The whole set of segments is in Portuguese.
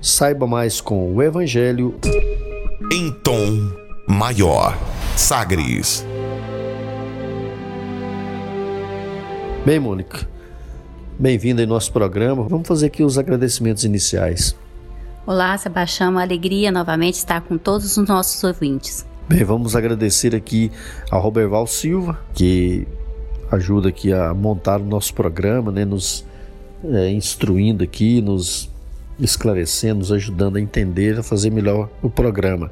Saiba mais com o Evangelho em tom maior. Sagres. Bem, Mônica, bem-vinda em nosso programa. Vamos fazer aqui os agradecimentos iniciais. Olá, Sebastião, uma alegria novamente estar com todos os nossos ouvintes. Bem, vamos agradecer aqui ao Roberval Silva, que ajuda aqui a montar o nosso programa, né, nos é, instruindo aqui, nos esclarecendo, nos ajudando a entender, a fazer melhor o programa.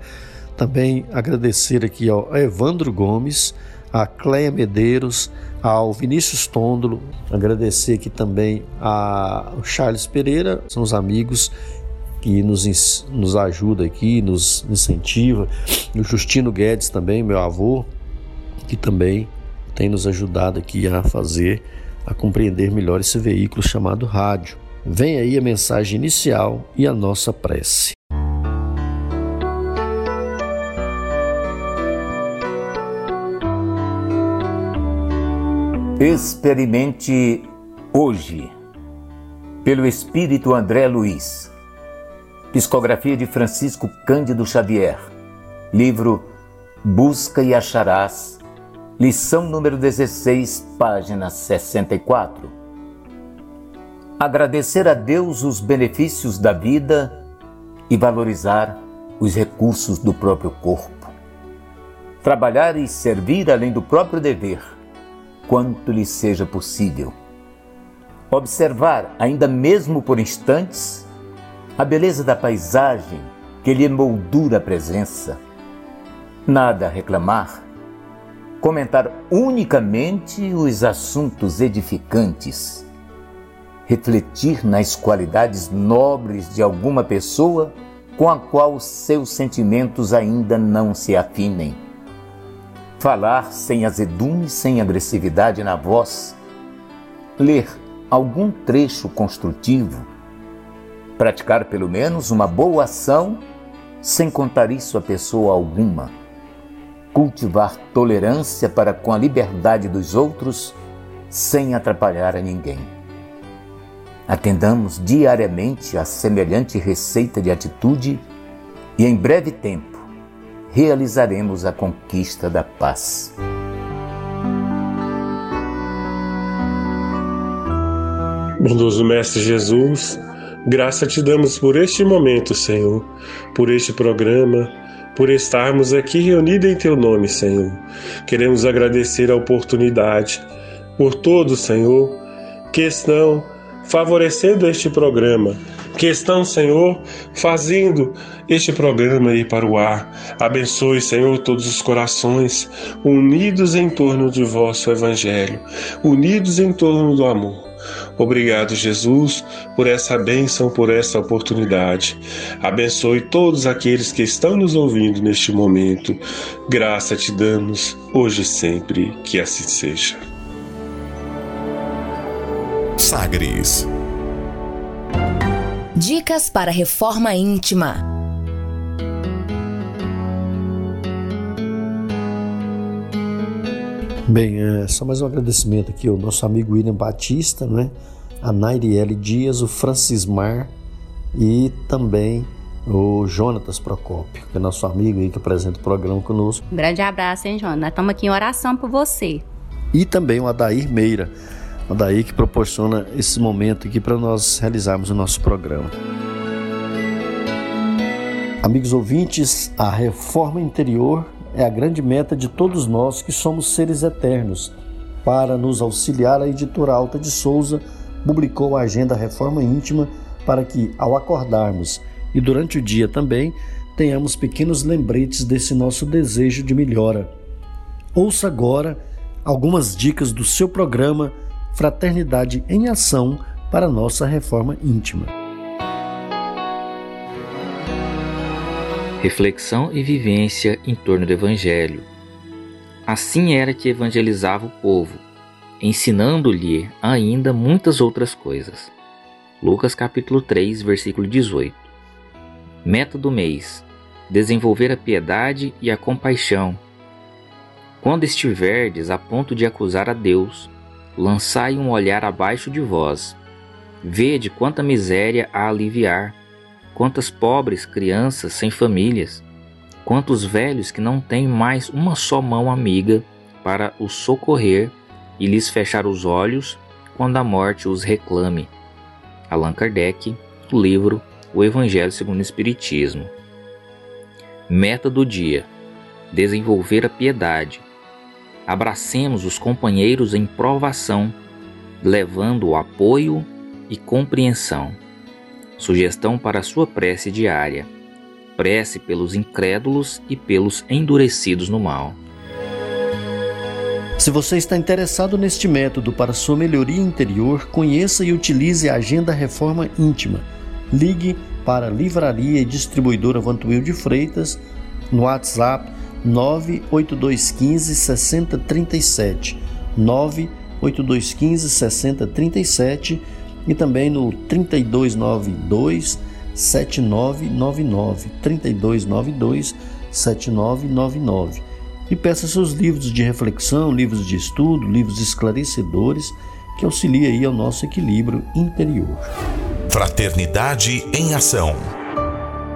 Também agradecer aqui ao Evandro Gomes, a Cleia Medeiros, ao Vinícius Tôndolo, agradecer aqui também ao Charles Pereira, são os amigos que nos, nos ajuda aqui, nos incentiva, o Justino Guedes também, meu avô, que também tem nos ajudado aqui a fazer, a compreender melhor esse veículo chamado rádio. Vem aí a mensagem inicial e a nossa prece. Experimente hoje, pelo Espírito André Luiz. Psicografia de Francisco Cândido Xavier. Livro Busca e Acharás. Lição número 16, página 64 agradecer a Deus os benefícios da vida e valorizar os recursos do próprio corpo. Trabalhar e servir além do próprio dever, quanto lhe seja possível. Observar, ainda mesmo por instantes, a beleza da paisagem que lhe moldura a presença. Nada a reclamar. Comentar unicamente os assuntos edificantes refletir nas qualidades nobres de alguma pessoa com a qual seus sentimentos ainda não se afinem. Falar sem azedume, sem agressividade na voz. Ler algum trecho construtivo. Praticar pelo menos uma boa ação sem contar isso a pessoa alguma. Cultivar tolerância para com a liberdade dos outros sem atrapalhar a ninguém Atendamos diariamente a semelhante receita de atitude e, em breve tempo, realizaremos a conquista da paz. Bondoso Mestre Jesus, graça te damos por este momento, Senhor, por este programa, por estarmos aqui reunidos em Teu nome, Senhor. Queremos agradecer a oportunidade por todos, Senhor, que estão favorecendo este programa, que estão, Senhor, fazendo este programa ir para o ar. Abençoe, Senhor, todos os corações unidos em torno de vosso Evangelho, unidos em torno do amor. Obrigado, Jesus, por essa bênção, por essa oportunidade. Abençoe todos aqueles que estão nos ouvindo neste momento. Graça te damos, hoje e sempre, que assim seja. Sagres. Dicas para reforma íntima. Bem, é, só mais um agradecimento aqui ao nosso amigo William Batista, né? a Nairiele Dias, o Francismar e também o Jonatas Procópio, que é nosso amigo aí que apresenta o programa conosco. Um grande abraço, hein, Jonas? Estamos aqui em oração por você. E também o Adair Meira, daí que proporciona esse momento aqui para nós realizarmos o nosso programa. Amigos ouvintes, a reforma interior é a grande meta de todos nós que somos seres eternos. Para nos auxiliar, a editora Alta de Souza publicou a agenda Reforma Íntima para que, ao acordarmos e durante o dia também, tenhamos pequenos lembretes desse nosso desejo de melhora. Ouça agora algumas dicas do seu programa Fraternidade em Ação para nossa reforma íntima. Reflexão e vivência em torno do Evangelho. Assim era que evangelizava o povo, ensinando-lhe ainda muitas outras coisas. Lucas capítulo 3, versículo 18. Meta do mês: desenvolver a piedade e a compaixão. Quando estiverdes a ponto de acusar a Deus, lançai um olhar abaixo de vós. Vede quanta miséria a aliviar, quantas pobres crianças sem famílias, quantos velhos que não têm mais uma só mão amiga para os socorrer e lhes fechar os olhos quando a morte os reclame. Allan Kardec, livro O Evangelho segundo o Espiritismo. Meta do dia: desenvolver a piedade. Abracemos os companheiros em provação, levando apoio e compreensão. Sugestão para sua prece diária: prece pelos incrédulos e pelos endurecidos no mal. Se você está interessado neste método para sua melhoria interior, conheça e utilize a Agenda Reforma Íntima. Ligue para Livraria e Distribuidora Vantuil de Freitas no WhatsApp 98215 6037 98215 6037 e também no 3292 7999 3292 7999 e peça seus livros de reflexão, livros de estudo, livros esclarecedores que auxiliem aí ao nosso equilíbrio interior. Fraternidade em ação.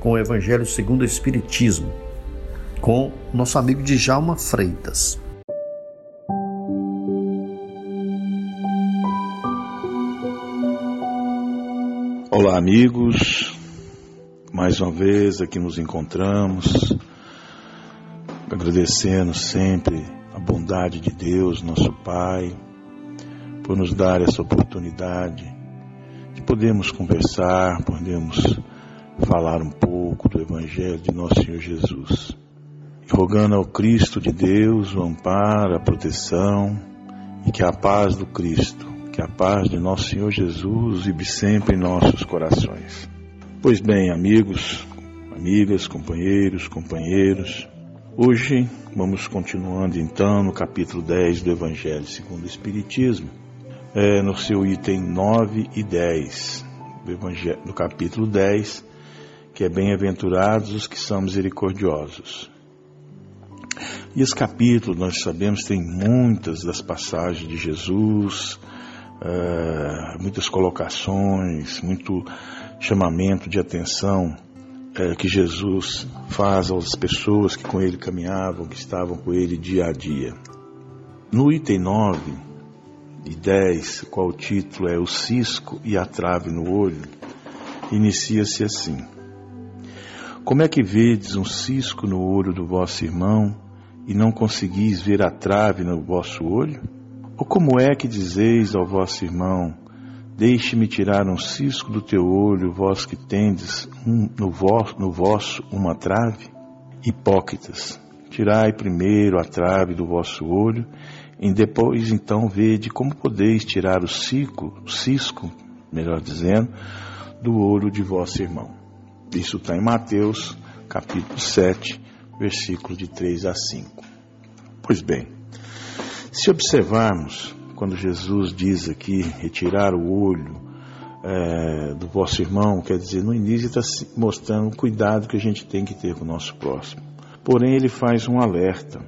com o Evangelho segundo o Espiritismo, com nosso amigo Djalma Freitas. Olá, amigos. Mais uma vez aqui nos encontramos, agradecendo sempre a bondade de Deus, nosso Pai, por nos dar essa oportunidade de podermos conversar, podemos falar um pouco do Evangelho de nosso Senhor Jesus. E rogando ao Cristo de Deus o amparo, a proteção e que a paz do Cristo, que a paz de nosso Senhor Jesus vive sempre em nossos corações. Pois bem, amigos, amigas, companheiros, companheiros, hoje vamos continuando então no capítulo 10 do Evangelho segundo o Espiritismo, é, no seu item 9 e 10 do, Evangelho, do capítulo 10, que é bem-aventurados os que são misericordiosos. E esse capítulo, nós sabemos, tem muitas das passagens de Jesus, uh, muitas colocações, muito chamamento de atenção uh, que Jesus faz às pessoas que com ele caminhavam, que estavam com ele dia a dia. No item 9 e 10, qual o título é O Cisco e a Trave no Olho, inicia-se assim. Como é que vedes um cisco no olho do vosso irmão e não conseguis ver a trave no vosso olho? Ou como é que dizeis ao vosso irmão, deixe-me tirar um cisco do teu olho, vós que tendes um, no, vosso, no vosso uma trave? Hipócritas, tirai primeiro a trave do vosso olho, e depois então vede como podeis tirar o cisco, o cisco, melhor dizendo, do olho de vosso irmão. Isso está em Mateus, capítulo 7, versículo de 3 a 5. Pois bem, se observarmos quando Jesus diz aqui retirar o olho é, do vosso irmão, quer dizer, no início está mostrando o cuidado que a gente tem que ter com o nosso próximo. Porém, ele faz um alerta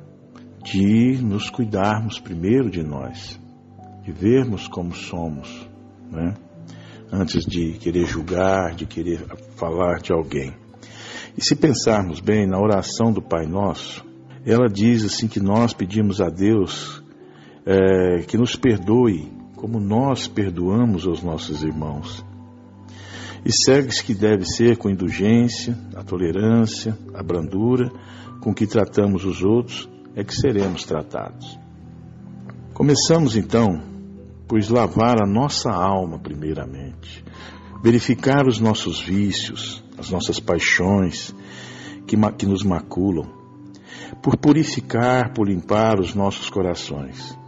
de nos cuidarmos primeiro de nós, de vermos como somos, né? Antes de querer julgar, de querer falar de alguém. E se pensarmos bem na oração do Pai Nosso, ela diz assim que nós pedimos a Deus é, que nos perdoe como nós perdoamos os nossos irmãos. E segue-se que deve ser com indulgência, a tolerância, a brandura com que tratamos os outros, é que seremos tratados. Começamos então, pois lavar a nossa alma primeiramente, verificar os nossos vícios, as nossas paixões que, que nos maculam, por purificar, por limpar os nossos corações.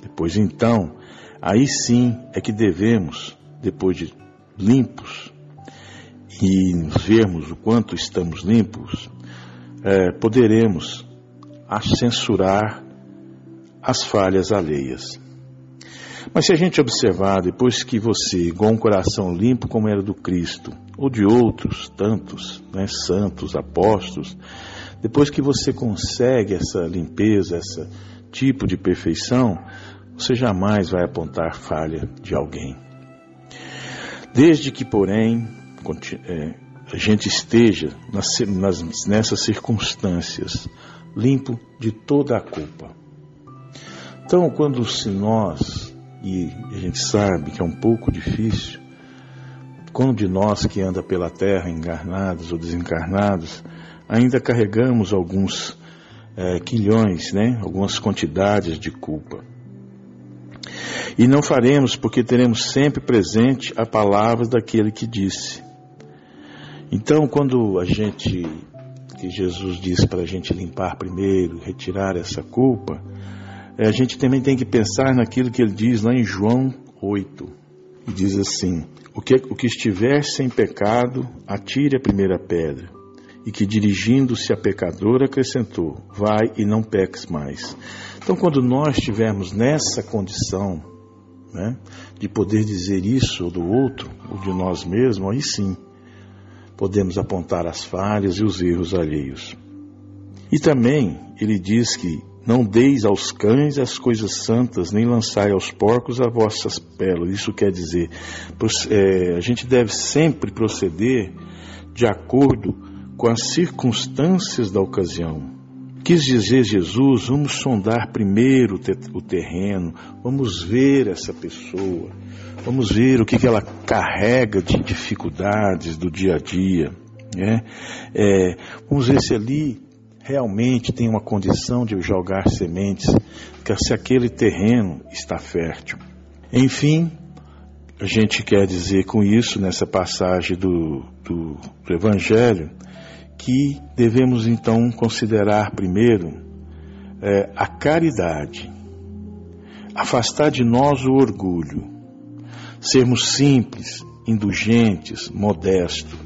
Depois então, aí sim é que devemos, depois de limpos, e vermos o quanto estamos limpos, é, poderemos censurar as falhas alheias. Mas se a gente observar, depois que você, igual um coração limpo como era do Cristo, ou de outros tantos, né, santos, apóstolos, depois que você consegue essa limpeza, esse tipo de perfeição, você jamais vai apontar falha de alguém. Desde que, porém, é, a gente esteja nessas circunstâncias limpo de toda a culpa. Então, quando se nós, e a gente sabe que é um pouco difícil, quando de nós que anda pela terra encarnados ou desencarnados, ainda carregamos alguns é, quilhões, né, algumas quantidades de culpa. E não faremos porque teremos sempre presente a palavra daquele que disse: então, quando a gente, que Jesus diz para a gente limpar primeiro, retirar essa culpa, a gente também tem que pensar naquilo que ele diz lá em João 8. E diz assim: o que, o que estiver sem pecado, atire a primeira pedra. E que dirigindo-se a pecador acrescentou: Vai e não peques mais. Então, quando nós estivermos nessa condição, né, de poder dizer isso ou do outro, ou de nós mesmos, aí sim, podemos apontar as falhas e os erros alheios. E também ele diz que não deis aos cães as coisas santas, nem lançai aos porcos as vossas pérolas. Isso quer dizer, é, a gente deve sempre proceder de acordo com as circunstâncias da ocasião. Quis dizer Jesus, vamos sondar primeiro o terreno, vamos ver essa pessoa, Vamos ver o que, que ela carrega de dificuldades do dia a dia. Né? É, vamos ver se ali realmente tem uma condição de jogar sementes, se aquele terreno está fértil. Enfim, a gente quer dizer com isso, nessa passagem do, do, do Evangelho, que devemos então considerar primeiro é, a caridade, afastar de nós o orgulho, sermos simples, indulgentes, modestos,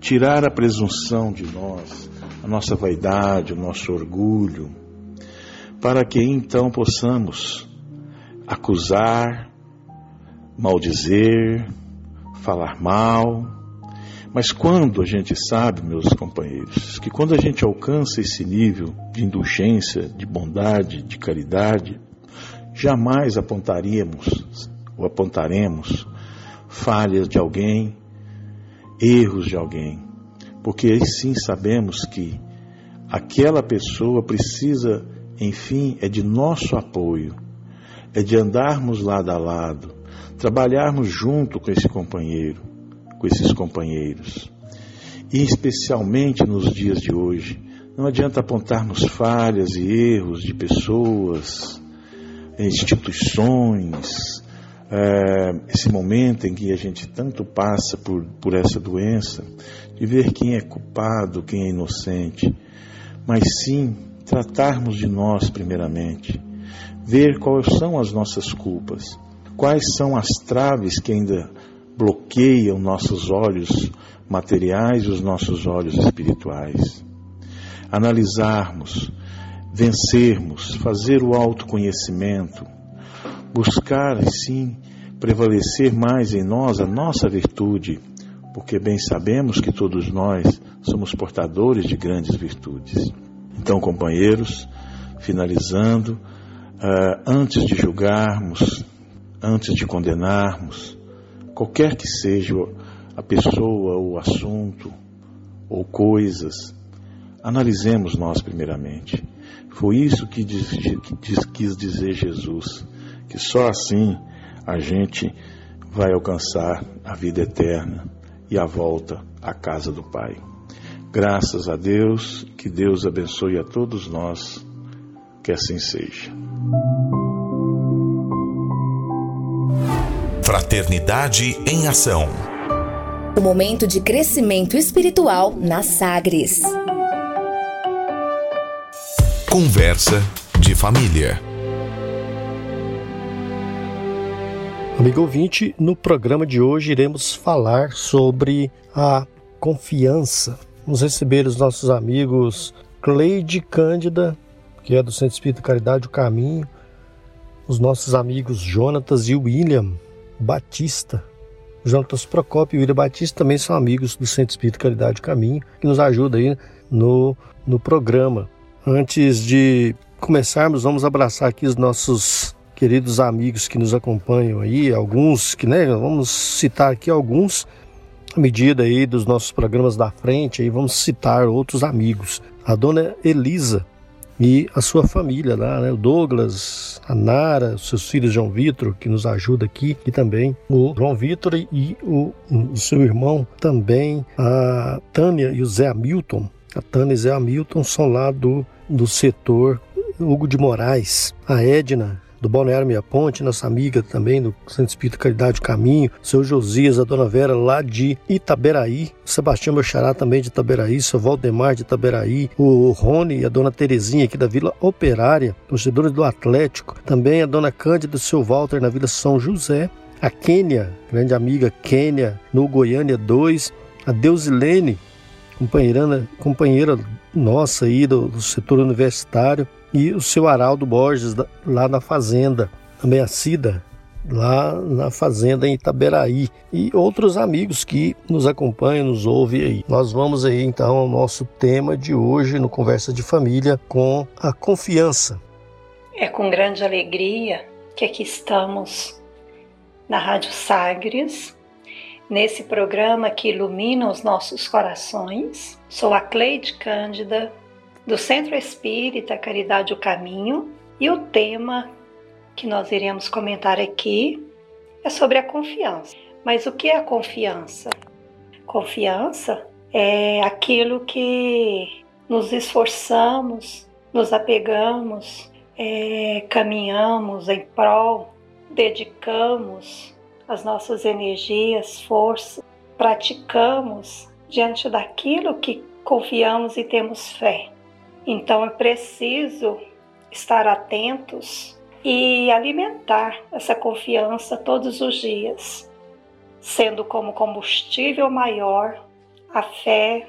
tirar a presunção de nós, a nossa vaidade, o nosso orgulho, para que então possamos acusar, maldizer, falar mal. Mas quando a gente sabe, meus companheiros, que quando a gente alcança esse nível de indulgência, de bondade, de caridade, jamais apontaríamos ou apontaremos falhas de alguém, erros de alguém, porque aí sim sabemos que aquela pessoa precisa, enfim, é de nosso apoio, é de andarmos lado a lado, trabalharmos junto com esse companheiro, com esses companheiros. E especialmente nos dias de hoje, não adianta apontarmos falhas e erros de pessoas, instituições, é, esse momento em que a gente tanto passa por, por essa doença, de ver quem é culpado, quem é inocente, mas sim tratarmos de nós primeiramente, ver quais são as nossas culpas, quais são as traves que ainda bloqueiam nossos olhos materiais e os nossos olhos espirituais. Analisarmos, vencermos, fazer o autoconhecimento, buscar, sim, prevalecer mais em nós a nossa virtude, porque bem sabemos que todos nós somos portadores de grandes virtudes. Então, companheiros, finalizando, uh, antes de julgarmos, antes de condenarmos, qualquer que seja a pessoa, o assunto ou coisas, analisemos nós primeiramente. Foi isso que, diz, diz, quis dizer Jesus, que só assim a gente vai alcançar a vida eterna e a volta à casa do Pai. Graças a Deus, que Deus abençoe a todos nós, que assim seja. Fraternidade em Ação. O momento de crescimento espiritual na Sagres. Conversa de família. Amigo ouvinte, no programa de hoje iremos falar sobre a confiança. Vamos receber os nossos amigos Cleide Cândida, que é do Centro Espírita Caridade o Caminho, os nossos amigos Jonatas e William Batista. Jonatas Procópio e William Batista também são amigos do Centro Espírita Caridade o Caminho, que nos ajudam aí no, no programa. Antes de começarmos, vamos abraçar aqui os nossos queridos amigos que nos acompanham aí, alguns que, né, vamos citar aqui alguns, à medida aí dos nossos programas da frente, aí vamos citar outros amigos. A dona Elisa e a sua família lá, né, o Douglas, a Nara, seus filhos João Vitor, que nos ajuda aqui, e também o João Vitor e o, o seu irmão também, a Tânia e o Zé Hamilton, a Tânia e Zé Hamilton são lá do, do setor Hugo de Moraes. A Edna do Balneário Meia Ponte, nossa amiga também do Centro Espírito Caridade Caminho, seu Josias, a Dona Vera lá de Itaberaí, o Sebastião Bachará também de Itaberaí, seu Valdemar de Itaberaí, o Rony e a Dona Terezinha aqui da Vila Operária, torcedores do Atlético, também a Dona Cândida e seu Walter na Vila São José, a Kênia, grande amiga Kênia, no Goiânia 2, a Deusilene, companheira, companheira nossa aí do, do, setor universitário, e o seu Araldo Borges lá na fazenda, também a Cida, lá na fazenda em Itaberaí, e outros amigos que nos acompanham, nos ouvem aí. Nós vamos aí então ao nosso tema de hoje no Conversa de Família com a confiança. É com grande alegria que aqui estamos na Rádio Sagres nesse programa que ilumina os nossos corações. Sou a Cleide Cândida, do Centro Espírita Caridade o Caminho, e o tema que nós iremos comentar aqui é sobre a confiança. Mas o que é a confiança? Confiança é aquilo que nos esforçamos, nos apegamos, é, caminhamos em prol, dedicamos as nossas energias, forças, praticamos diante daquilo que confiamos e temos fé. Então é preciso estar atentos e alimentar essa confiança todos os dias, sendo como combustível maior a fé,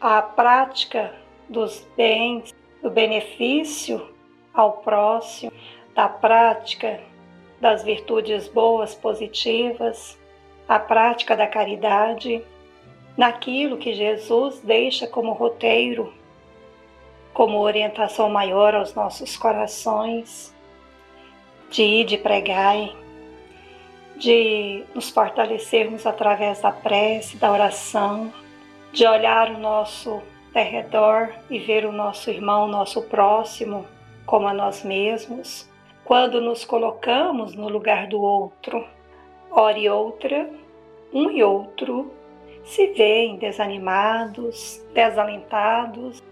a prática dos bens, do benefício ao próximo, da prática das virtudes boas, positivas, a prática da caridade, naquilo que Jesus deixa como roteiro, como orientação maior aos nossos corações, de ir de pregai, de nos fortalecermos através da prece, da oração, de olhar o nosso derredor e ver o nosso irmão, o nosso próximo, como a nós mesmos quando nos colocamos no lugar do outro. Hora e outra, um e outro se veem desanimados, desalentados,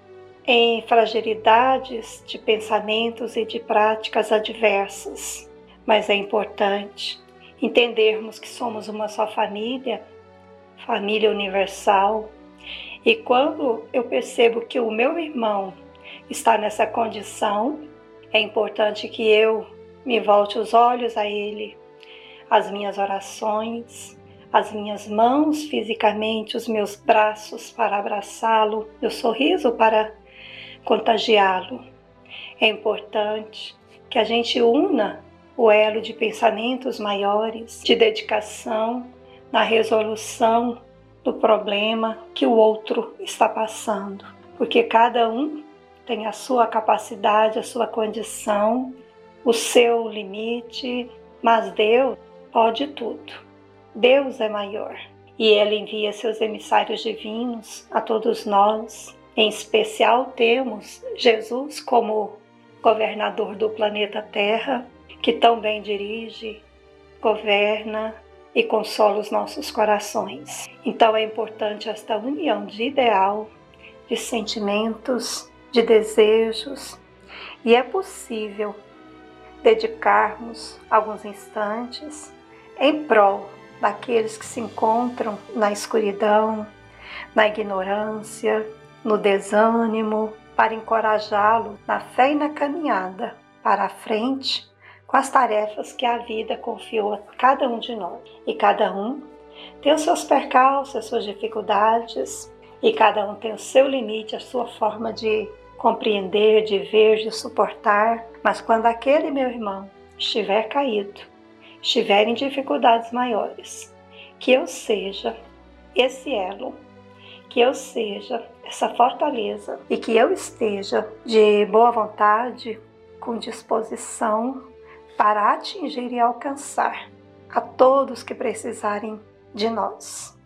em fragilidades de pensamentos e de práticas adversas. Mas é importante entendermos que somos uma só família, família universal. E quando eu percebo que o meu irmão está nessa condição, é importante que eu me volte os olhos a Ele, as minhas orações, as minhas mãos fisicamente, os meus braços para abraçá-lo, meu sorriso para contagiá-lo. É importante que a gente una o elo de pensamentos maiores, de dedicação na resolução do problema que o outro está passando, porque cada um tem a sua capacidade, a sua condição, o seu limite, mas Deus pode tudo. Deus é maior e ele envia seus emissários divinos a todos nós. Em especial, temos Jesus como governador do planeta Terra, que tão bem dirige, governa e consola os nossos corações. Então é importante esta união de ideal, de sentimentos, de desejos, e é possível dedicarmos alguns instantes em prol daqueles que se encontram na escuridão, na ignorância, no desânimo, para encorajá-lo na fé e na caminhada para a frente com as tarefas que a vida confiou a cada um de nós. E cada um tem os seus percalços, as suas dificuldades, e cada um tem o seu limite, a sua forma de compreender, de ver, de suportar. Mas quando aquele meu irmão estiver caído, estiver em dificuldades maiores, que eu seja esse elo, que eu seja essa fortaleza e que eu esteja de boa vontade, com disposição para atingir e alcançar a todos que precisarem de nós.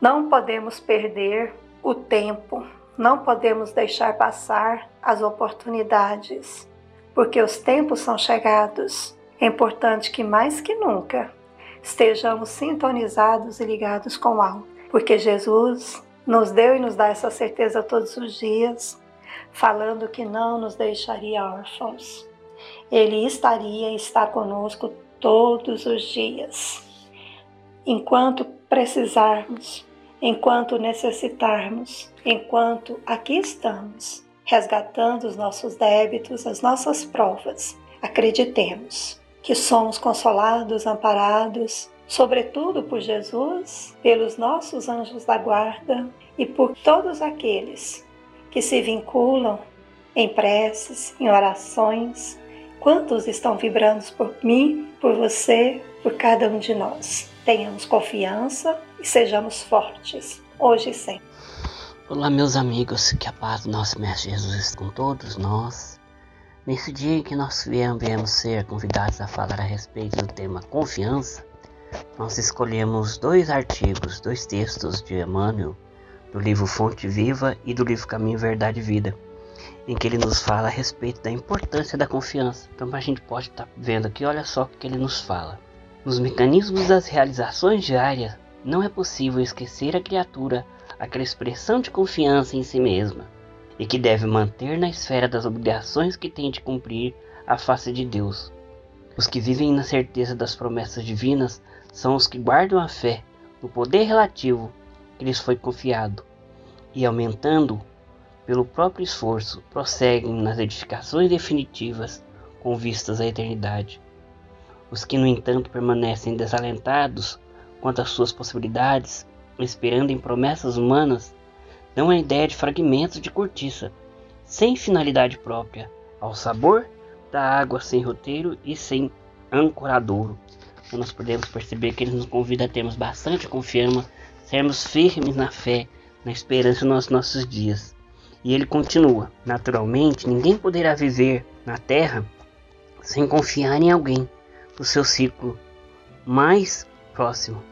Não podemos perder o tempo, não podemos deixar passar as oportunidades, porque os tempos são chegados. É importante que mais que nunca estejamos sintonizados e ligados com o alto, porque Jesus nos deu e nos dá essa certeza todos os dias, falando que não nos deixaria órfãos. Ele estaria e está conosco todos os dias. Enquanto precisarmos, enquanto necessitarmos, enquanto aqui estamos, resgatando os nossos débitos, as nossas provas, acreditemos que somos consolados, amparados, sobretudo por Jesus, pelos nossos anjos da guarda e por todos aqueles que se vinculam em preces, em orações, Quantos estão vibrando por mim, por você, por cada um de nós? Tenhamos confiança e sejamos fortes, hoje e sempre. Olá, meus amigos, que a paz do nosso Mestre Jesus esteja com todos nós. Nesse dia em que nós viemos ser convidados a falar a respeito do tema confiança, nós escolhemos dois artigos, dois textos de Emmanuel, do livro Fonte Viva e do livro Caminho, Verdade e Vida em que ele nos fala a respeito da importância da confiança. Então a gente pode estar tá vendo aqui, olha só o que ele nos fala. Nos mecanismos das realizações diárias, não é possível esquecer a criatura aquela expressão de confiança em si mesma, e que deve manter na esfera das obrigações que tem de cumprir a face de Deus. Os que vivem na certeza das promessas divinas são os que guardam a fé no poder relativo que lhes foi confiado, e aumentando pelo próprio esforço, prosseguem nas edificações definitivas com vistas à eternidade. Os que, no entanto, permanecem desalentados quanto às suas possibilidades, esperando em promessas humanas, dão a ideia de fragmentos de cortiça, sem finalidade própria, ao sabor da água sem roteiro e sem ancoradouro. Então nós podemos perceber que ele nos convida a termos bastante confiança, sermos firmes na fé, na esperança nos nossos dias. E ele continua: Naturalmente, ninguém poderá viver na Terra sem confiar em alguém do seu círculo mais próximo.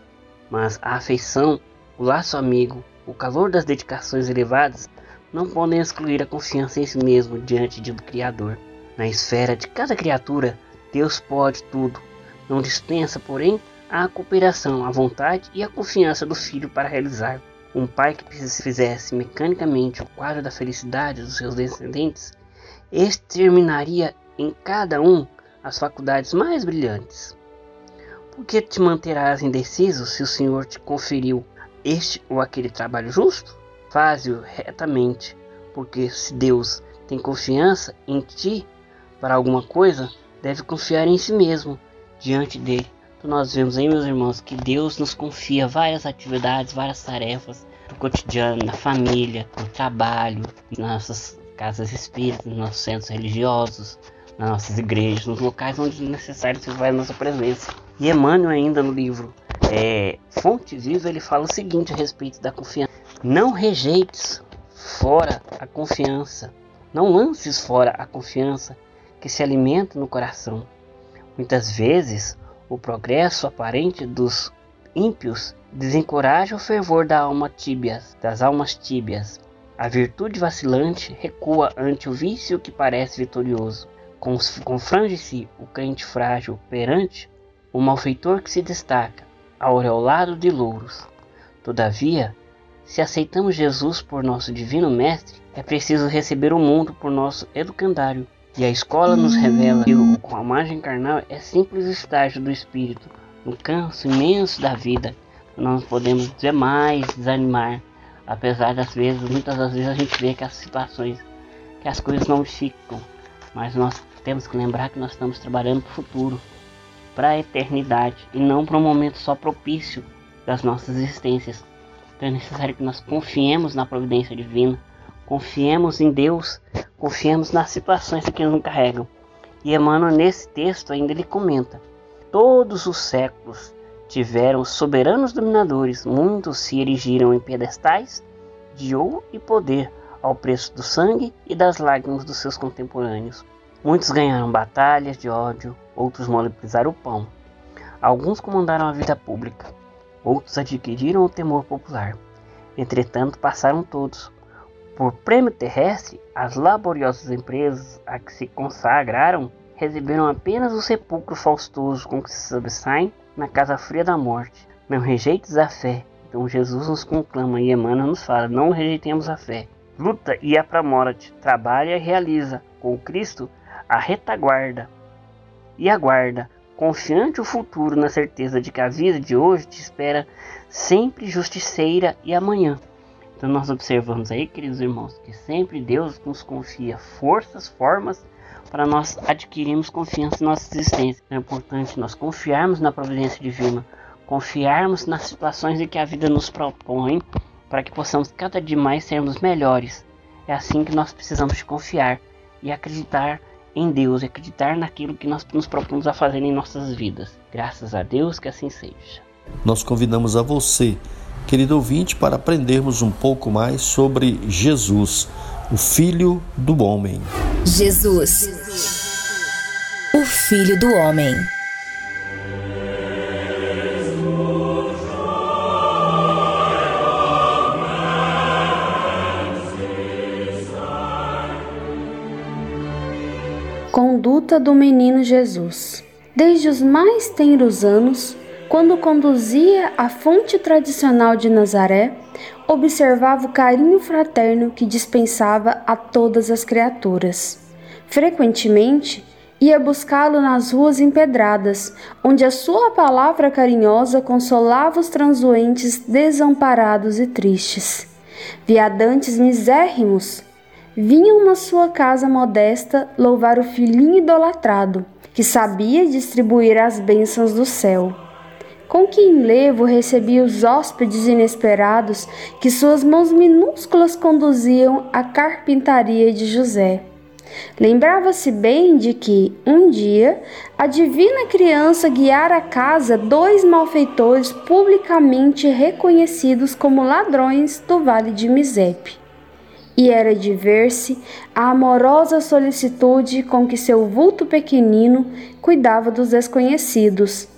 Mas a afeição, o laço amigo, o calor das dedicações elevadas não podem excluir a confiança em si mesmo diante do Criador. Na esfera de cada criatura, Deus pode tudo. Não dispensa, porém, a cooperação, a vontade e a confiança do filho para realizar. Um pai que fizesse mecanicamente o quadro da felicidade dos seus descendentes exterminaria em cada um as faculdades mais brilhantes. Por que te manterás indeciso se o Senhor te conferiu este ou aquele trabalho justo? Faze-o retamente, porque se Deus tem confiança em ti para alguma coisa, deve confiar em si mesmo diante dele então nós vemos aí, meus irmãos, que Deus nos confia várias atividades, várias tarefas do cotidiano, na família, no trabalho, nas nossas casas espíritas, nos nossos centros religiosos, nas nossas igrejas, nos locais onde é necessário se vai a nossa presença. E Emmanuel ainda no livro é, Fonte Viva, ele fala o seguinte a respeito da confiança. Não rejeites fora a confiança Não lances fora a confiança que se alimenta no coração. Muitas vezes, o progresso aparente dos ímpios desencoraja o fervor da alma tíbias, das almas tíbias. A virtude vacilante recua ante o vício que parece vitorioso. Confrange-se o crente frágil perante o malfeitor que se destaca, aureolado de louros. Todavia, se aceitamos Jesus por nosso divino mestre, é preciso receber o mundo por nosso educandário. E a escola nos revela que o, com a margem carnal é simples estágio do espírito, no canso imenso da vida. Não podemos jamais desanimar, apesar das vezes, muitas das vezes a gente vê que as situações, que as coisas não ficam, mas nós temos que lembrar que nós estamos trabalhando para o futuro, para a eternidade e não para um momento só propício das nossas existências. Então é necessário que nós confiemos na providência divina, confiemos em Deus, confiemos nas situações que nos carregam. E Emmanuel, nesse texto, ainda ele comenta: Todos os séculos tiveram soberanos dominadores, muitos se erigiram em pedestais de ouro e poder ao preço do sangue e das lágrimas dos seus contemporâneos. Muitos ganharam batalhas de ódio, outros monopolizaram o pão. Alguns comandaram a vida pública, outros adquiriram o temor popular. Entretanto, passaram todos. Por prêmio terrestre, as laboriosas empresas a que se consagraram receberam apenas o sepulcro faustoso com que se subsaem na casa fria da morte. Não rejeites a fé. Então Jesus nos conclama e Emmanuel nos fala: não rejeitemos a fé. Luta e para a morte, trabalha e realiza com Cristo a retaguarda e aguarda, confiante o futuro na certeza de que a vida de hoje te espera sempre justiceira e amanhã. Então nós observamos aí, queridos irmãos, que sempre Deus nos confia forças, formas para nós adquirirmos confiança em nossa existência. É importante nós confiarmos na providência divina, confiarmos nas situações em que a vida nos propõe, para que possamos cada dia mais sermos melhores. É assim que nós precisamos de confiar e acreditar em Deus e acreditar naquilo que nós nos propomos a fazer em nossas vidas. Graças a Deus que assim seja. Nós convidamos a você, querido ouvinte, para aprendermos um pouco mais sobre Jesus, o Filho do Homem. Jesus, o Filho do Homem. Conduta do Menino Jesus. Desde os mais tenros anos, quando conduzia a fonte tradicional de Nazaré, observava o carinho fraterno que dispensava a todas as criaturas. Frequentemente, ia buscá-lo nas ruas empedradas, onde a sua palavra carinhosa consolava os transuentes desamparados e tristes. Viadantes misérrimos vinham na sua casa modesta louvar o filhinho idolatrado, que sabia distribuir as bênçãos do céu. Com que enlevo recebia os hóspedes inesperados que suas mãos minúsculas conduziam à carpintaria de José. Lembrava-se bem de que, um dia, a divina criança guiara a casa dois malfeitores publicamente reconhecidos como ladrões do vale de Misepe e era de ver-se a amorosa solicitude com que seu vulto pequenino cuidava dos desconhecidos,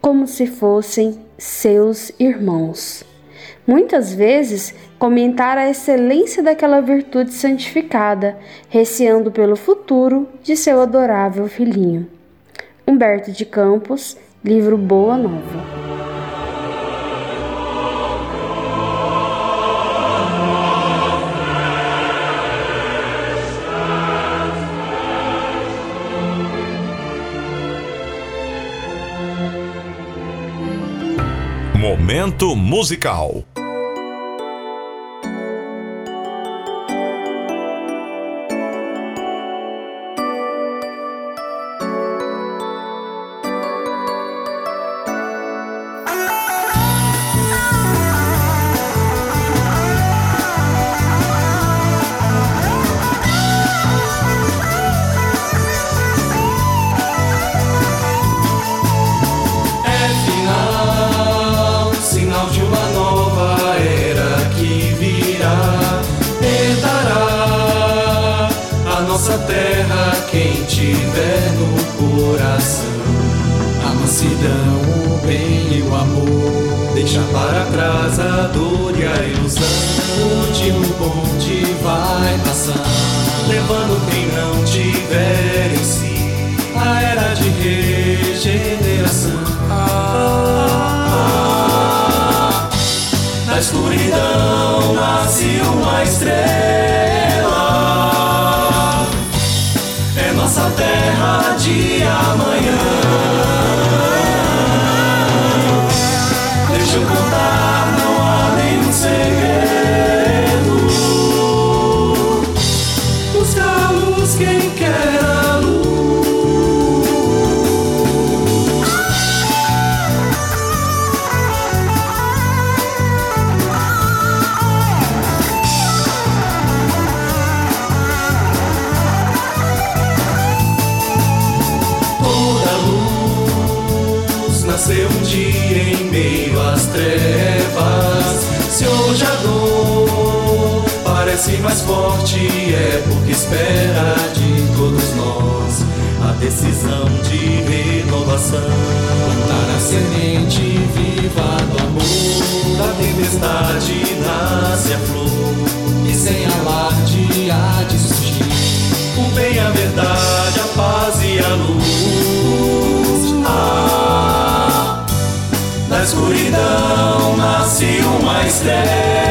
como se fossem seus irmãos. Muitas vezes comentara a excelência daquela virtude santificada, receando pelo futuro de seu adorável filhinho. Humberto de Campos, livro Boa Nova. Momento musical. Tiver no coração a mansidão, o bem e o amor. Deixa para trás a dor e a ilusão. O último bonde vai passar, levando quem não tiver em si a era de regeneração. Ah, na escuridão nasce uma estrela. Terra de amanhã. Mais forte, é porque espera de todos nós a decisão de renovação. Plantar a semente viva do amor, da tempestade nasce a flor, e sem alarde há de surgir o bem, a verdade, a paz e a luz. Ah, na escuridão nasce uma estrela.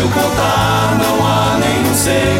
Eu contar, não há nenhum segredo.